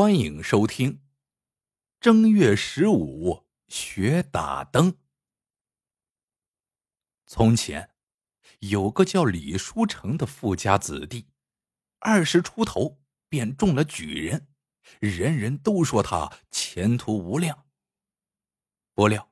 欢迎收听正月十五学打灯。从前有个叫李书成的富家子弟，二十出头便中了举人，人人都说他前途无量。不料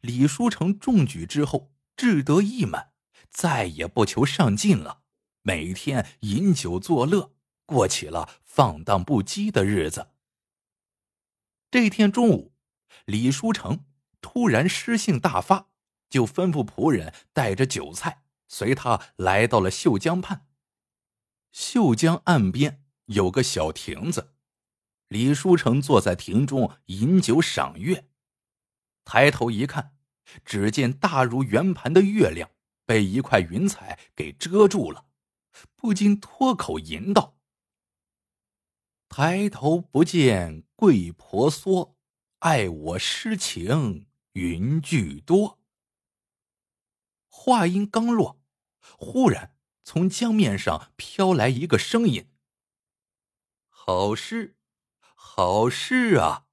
李书成中举之后，志得意满，再也不求上进了，每天饮酒作乐。过起了放荡不羁的日子。这天中午，李书成突然诗性大发，就吩咐仆人带着酒菜随他来到了秀江畔。秀江岸边有个小亭子，李书成坐在亭中饮酒赏月。抬头一看，只见大如圆盘的月亮被一块云彩给遮住了，不禁脱口吟道。抬头不见桂婆娑，爱我诗情云俱多。话音刚落，忽然从江面上飘来一个声音：“好诗，好诗啊！”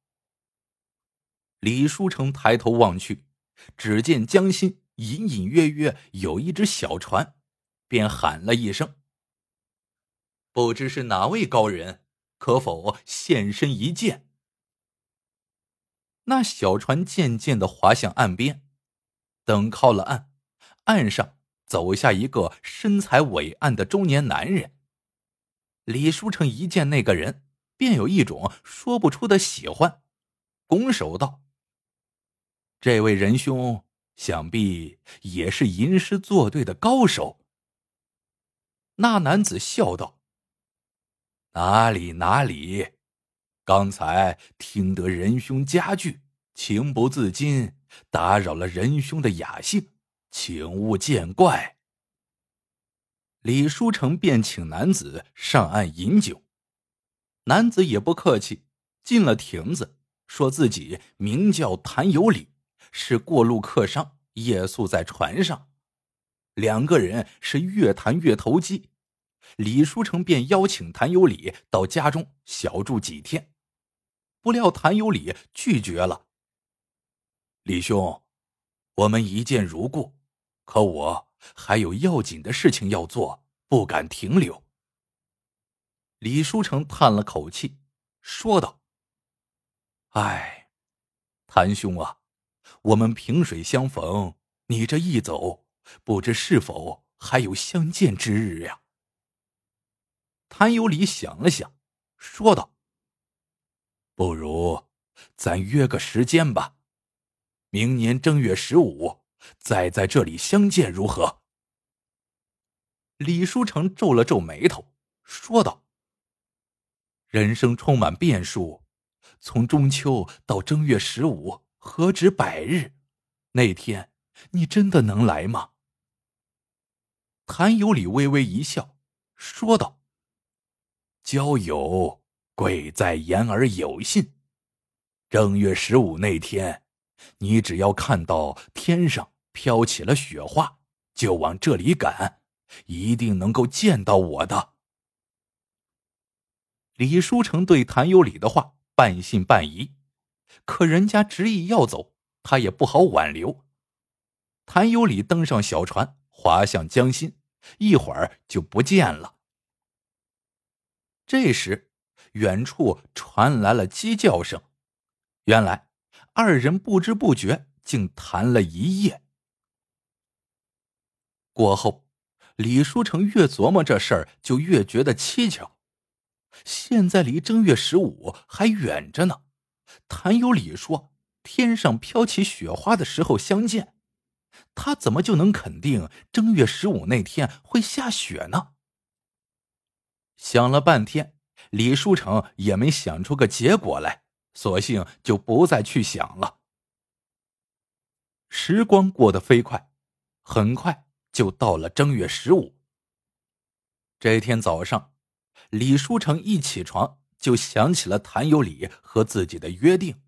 李书成抬头望去，只见江心隐隐约约有一只小船，便喊了一声：“不知是哪位高人？”可否现身一见？那小船渐渐的划向岸边，等靠了岸，岸上走下一个身材伟岸的中年男人。李书成一见那个人，便有一种说不出的喜欢，拱手道：“这位仁兄，想必也是吟诗作对的高手。”那男子笑道。哪里哪里，刚才听得仁兄佳句，情不自禁打扰了仁兄的雅兴，请勿见怪。李书成便请男子上岸饮酒，男子也不客气，进了亭子，说自己名叫谭有礼，是过路客商，夜宿在船上，两个人是越谈越投机。李书成便邀请谭有礼到家中小住几天，不料谭有礼拒绝了。李兄，我们一见如故，可我还有要紧的事情要做，不敢停留。李书成叹了口气，说道：“唉，谭兄啊，我们萍水相逢，你这一走，不知是否还有相见之日呀？”谭有礼想了想，说道：“不如咱约个时间吧，明年正月十五再在这里相见，如何？”李书成皱了皱眉头，说道：“人生充满变数，从中秋到正月十五，何止百日？那天你真的能来吗？”谭有礼微微一笑，说道。交友贵在言而有信。正月十五那天，你只要看到天上飘起了雪花，就往这里赶，一定能够见到我的。李书成对谭有礼的话半信半疑，可人家执意要走，他也不好挽留。谭有礼登上小船，划向江心，一会儿就不见了。这时，远处传来了鸡叫声。原来，二人不知不觉竟谈了一夜。过后，李书成越琢磨这事儿，就越觉得蹊跷。现在离正月十五还远着呢，谭有礼说天上飘起雪花的时候相见，他怎么就能肯定正月十五那天会下雪呢？想了半天，李书成也没想出个结果来，索性就不再去想了。时光过得飞快，很快就到了正月十五。这天早上，李书成一起床就想起了谭有礼和自己的约定，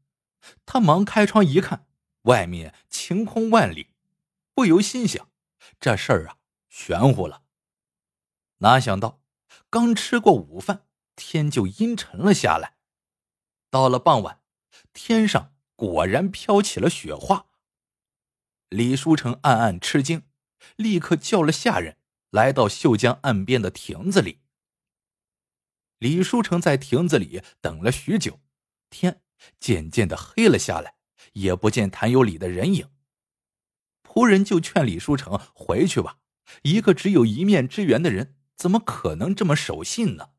他忙开窗一看，外面晴空万里，不由心想：这事儿啊，玄乎了。哪想到。刚吃过午饭，天就阴沉了下来。到了傍晚，天上果然飘起了雪花。李书成暗暗吃惊，立刻叫了下人来到秀江岸边的亭子里。李书成在亭子里等了许久，天渐渐的黑了下来，也不见谭有礼的人影。仆人就劝李书成回去吧，一个只有一面之缘的人，怎么可能这么守信呢？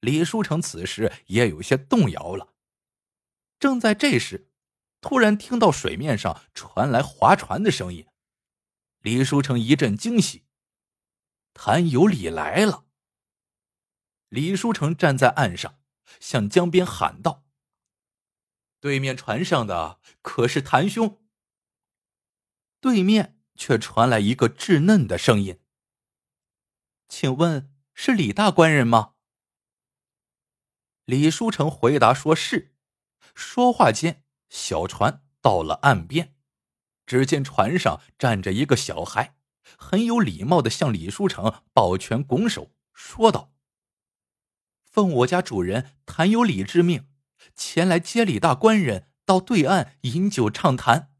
李书成此时也有些动摇了。正在这时，突然听到水面上传来划船的声音，李书成一阵惊喜，谭有礼来了。李书成站在岸上，向江边喊道：“对面船上的可是谭兄？”对面却传来一个稚嫩的声音：“请问是李大官人吗？”李书成回答说是。说话间，小船到了岸边，只见船上站着一个小孩，很有礼貌的向李书成抱拳拱手，说道：“奉我家主人谭有礼之命，前来接李大官人到对岸饮酒畅谈。”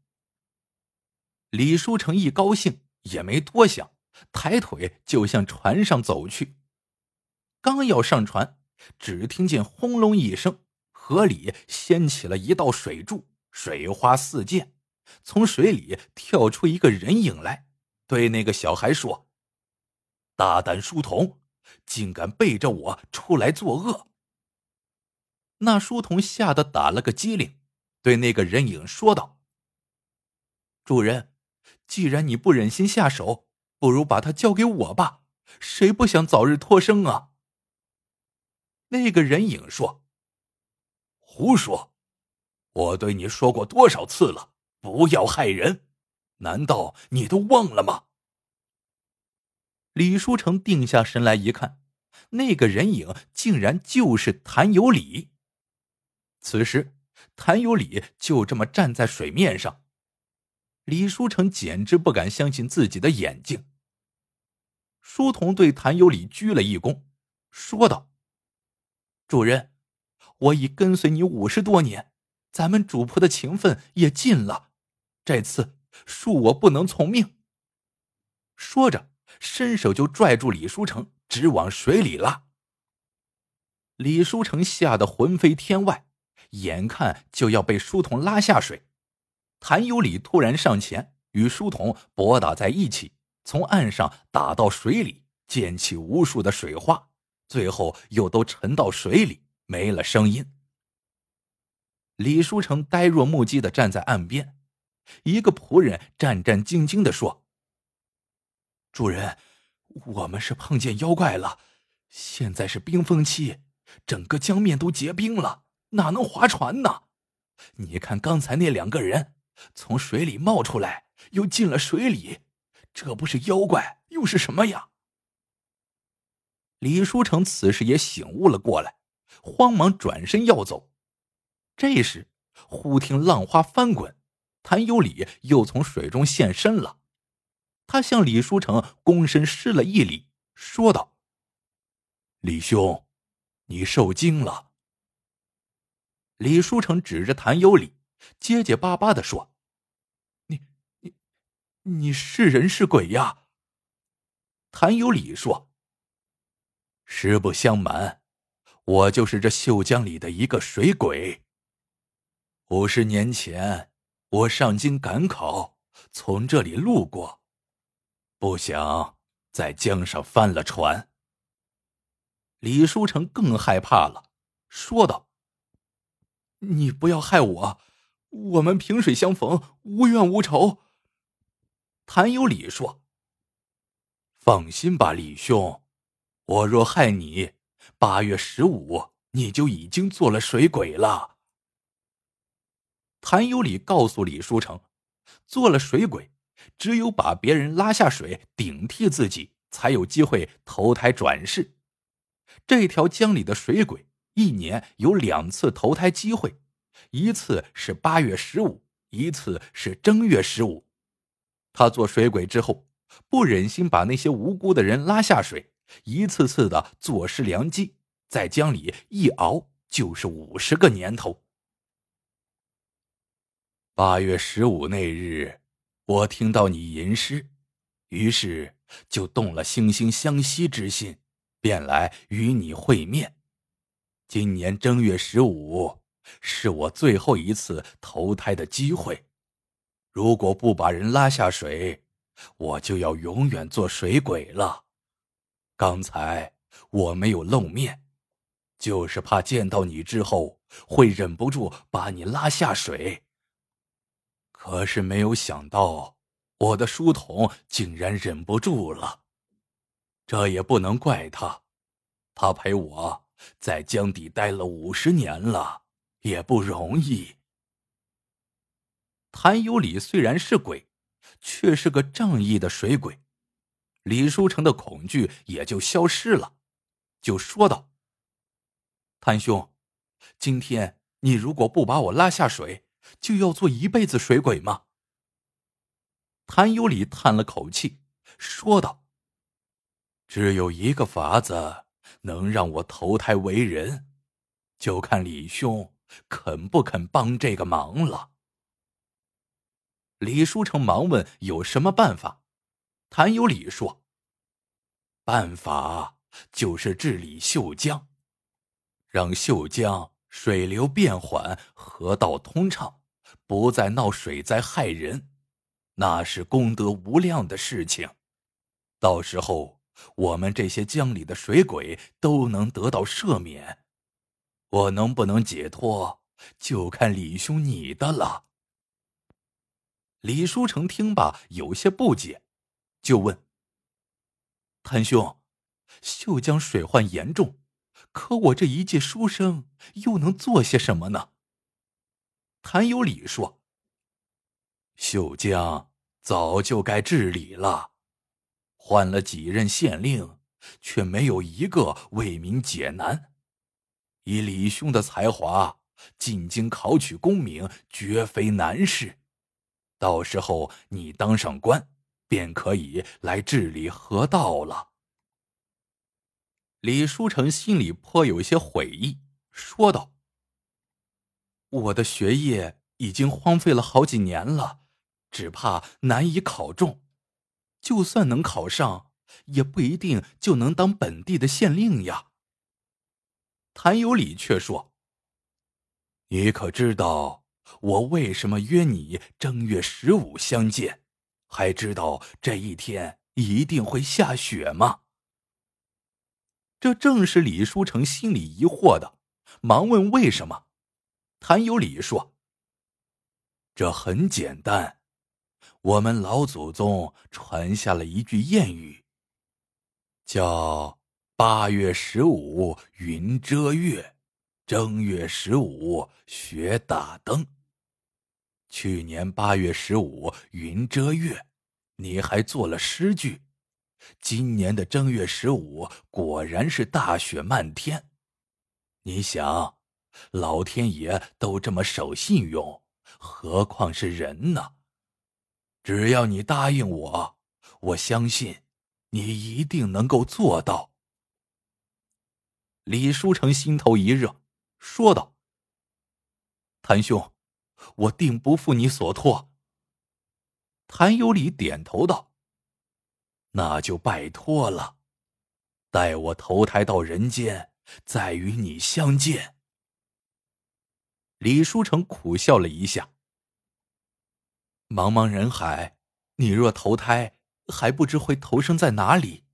李书成一高兴，也没多想，抬腿就向船上走去。刚要上船，只听见轰隆一声。河里掀起了一道水柱，水花四溅，从水里跳出一个人影来，对那个小孩说：“大胆书童，竟敢背着我出来作恶！”那书童吓得打了个激灵，对那个人影说道：“主人，既然你不忍心下手，不如把他交给我吧，谁不想早日脱生啊？”那个人影说。胡说！我对你说过多少次了，不要害人，难道你都忘了吗？李书成定下神来一看，那个人影竟然就是谭有礼。此时，谭有礼就这么站在水面上，李书成简直不敢相信自己的眼睛。书童对谭有礼鞠了一躬，说道：“主人。”我已跟随你五十多年，咱们主仆的情分也尽了，这次恕我不能从命。说着，伸手就拽住李书成，直往水里拉。李书成吓得魂飞天外，眼看就要被书童拉下水，谭有礼突然上前与书童搏打在一起，从岸上打到水里，溅起无数的水花，最后又都沉到水里。没了声音。李书成呆若木鸡的站在岸边，一个仆人战战兢兢的说：“主人，我们是碰见妖怪了。现在是冰封期，整个江面都结冰了，哪能划船呢？你看刚才那两个人从水里冒出来，又进了水里，这不是妖怪又是什么呀？”李书成此时也醒悟了过来。慌忙转身要走，这时忽听浪花翻滚，谭有礼又从水中现身了。他向李书成躬身施了一礼，说道：“李兄，你受惊了。”李书成指着谭有礼，结结巴巴的说：“、你是人是鬼呀？”谭有礼说：“实不相瞒。”我就是这秀江里的一个水鬼。五十年前，我上京赶考，从这里路过，不想在江上翻了船。李书成更害怕了，说道：“你不要害我，我们萍水相逢，无怨无仇。”谭有礼说：“放心吧，李兄，我若害你。”八月十五，你就已经做了水鬼了。谭有礼告诉李书成，做了水鬼，只有把别人拉下水顶替自己，才有机会投胎转世。这条江里的水鬼一年有两次投胎机会，一次是八月十五，一次是正月十五。他做水鬼之后，不忍心把那些无辜的人拉下水。一次次的坐失良机，在江里一熬就是五十个年头。八月十五那日，我听到你吟诗，于是就动了惺惺相惜之心，便来与你会面。今年正月十五是我最后一次投胎的机会，如果不把人拉下水，我就要永远做水鬼了。刚才我没有露面，就是怕见到你之后会忍不住把你拉下水。可是没有想到，我的书童竟然忍不住了。这也不能怪他，他陪我。在江底待了五十年了，也不容易。谭有礼虽然是鬼，却是个正义的水鬼，李书成的恐惧也就消失了，就说道：“谭兄，今天你如果不把我拉下水，就要做一辈子水鬼吗？”谭有礼叹了口气，说道：“只有一个法子。”能让我投胎为人，就看李兄肯不肯帮这个忙了。李书成忙问：“有什么办法？”谭有礼说：“办法就是治理秀江，让秀江水流变缓，河道通畅，不再闹水灾害人，那是功德无量的事情。到时候。”我们这些江里的水鬼都能得到赦免，我能不能解脱，就看李兄你的了。李书成听罢有些不解，就问：“谭兄，秀江水患严重，可我这一介书生又能做些什么呢？”谭有礼说：“秀江早就该治理了。”换了几任县令，却没有一个为民解难。以李兄的才华，进京考取功名绝非难事。到时候你当上官，便可以来治理河道了。李书成心里颇有些悔意，说道：“我的学业已经荒废了好几年了，只怕难以考中。”就算能考上，也不一定就能当本地的县令呀。谭有礼却说：“你可知道我为什么约你正月十五相见？还知道这一天一定会下雪吗？”这正是李书成心里疑惑的，忙问为什么。谭有礼说：“这很简单。”我们老祖宗传下了一句谚语，叫“八月十五云遮月，正月十五雪打灯”。去年八月十五云遮月，你还做了诗句；今年的正月十五果然是大雪漫天。你想，老天爷都这么守信用，何况是人呢？只要你答应我，我相信你一定能够做到。李书成心头一热，说道：“谭兄，我定不负你所托。”谭有礼点头道：“那就拜托了，待我投胎到人间，再与你相见。”李书成苦笑了一下。茫茫人海，你若投胎，还不知会投生在哪里，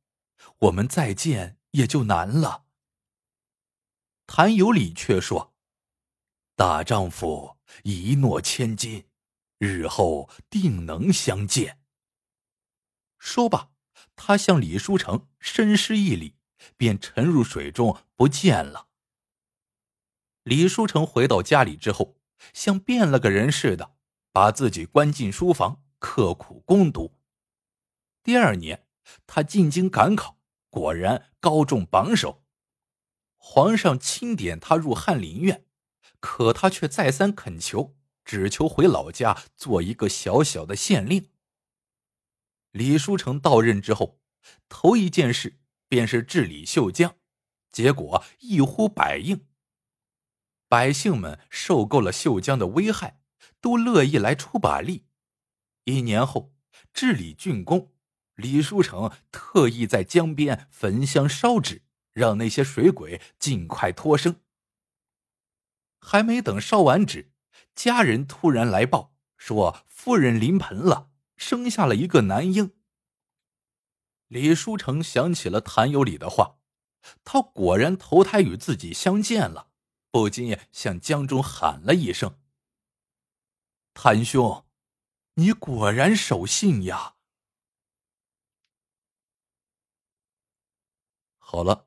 我们再见也就难了。谭有礼却说：“大丈夫一诺千金，日后定能相见。”说罢，他向李书成深施一礼，便沉入水中不见了。李书成回到家里之后，像变了个人似的。把自己关进书房，刻苦攻读。第二年，他进京赶考，果然高中榜首。皇上钦点他入翰林院，可他却再三恳求，只求回老家做一个小小的县令。李书成到任之后，头一件事便是治理秀江，结果一呼百应。百姓们受够了秀江的危害，都乐意来出把力。一年后，治理竣工，李书成特意在江边焚香烧纸，让那些水鬼尽快脱生。还没等烧完纸，家人突然来报说夫人临盆了，生下了一个男婴。李书成想起了谭有礼的话，他果然投胎与自己相见了，不禁向江中喊了一声：“谭兄，你果然守信呀！”好了，